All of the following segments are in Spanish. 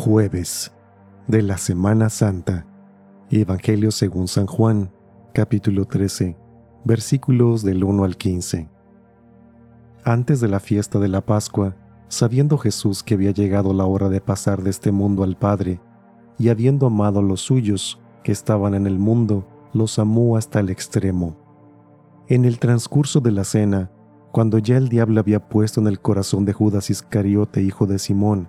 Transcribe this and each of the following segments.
Jueves de la Semana Santa. Evangelio según San Juan, capítulo 13, versículos del 1 al 15. Antes de la fiesta de la Pascua, sabiendo Jesús que había llegado la hora de pasar de este mundo al Padre, y habiendo amado a los suyos que estaban en el mundo, los amó hasta el extremo. En el transcurso de la cena, cuando ya el diablo había puesto en el corazón de Judas Iscariote, hijo de Simón,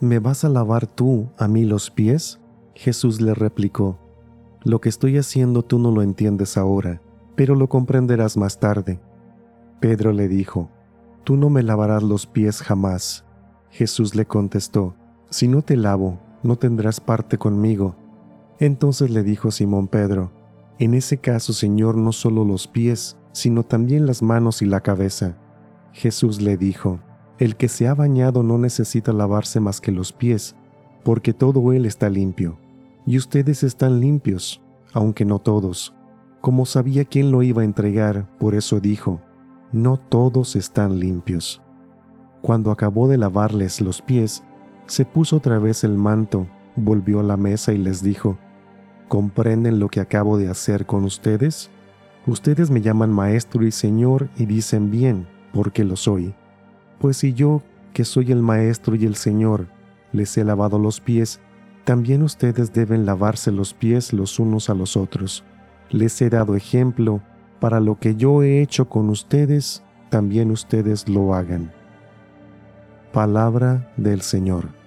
¿me vas a lavar tú a mí los pies? Jesús le replicó, Lo que estoy haciendo tú no lo entiendes ahora, pero lo comprenderás más tarde. Pedro le dijo, Tú no me lavarás los pies jamás. Jesús le contestó, Si no te lavo, no tendrás parte conmigo. Entonces le dijo Simón Pedro, En ese caso, Señor, no solo los pies, sino también las manos y la cabeza. Jesús le dijo, El que se ha bañado no necesita lavarse más que los pies, porque todo él está limpio. Y ustedes están limpios, aunque no todos. Como sabía quién lo iba a entregar, por eso dijo, No todos están limpios. Cuando acabó de lavarles los pies, se puso otra vez el manto, volvió a la mesa y les dijo, ¿Comprenden lo que acabo de hacer con ustedes? Ustedes me llaman maestro y señor y dicen bien, porque lo soy. Pues si yo, que soy el Maestro y el Señor, les he lavado los pies, también ustedes deben lavarse los pies los unos a los otros. Les he dado ejemplo, para lo que yo he hecho con ustedes, también ustedes lo hagan. Palabra del Señor.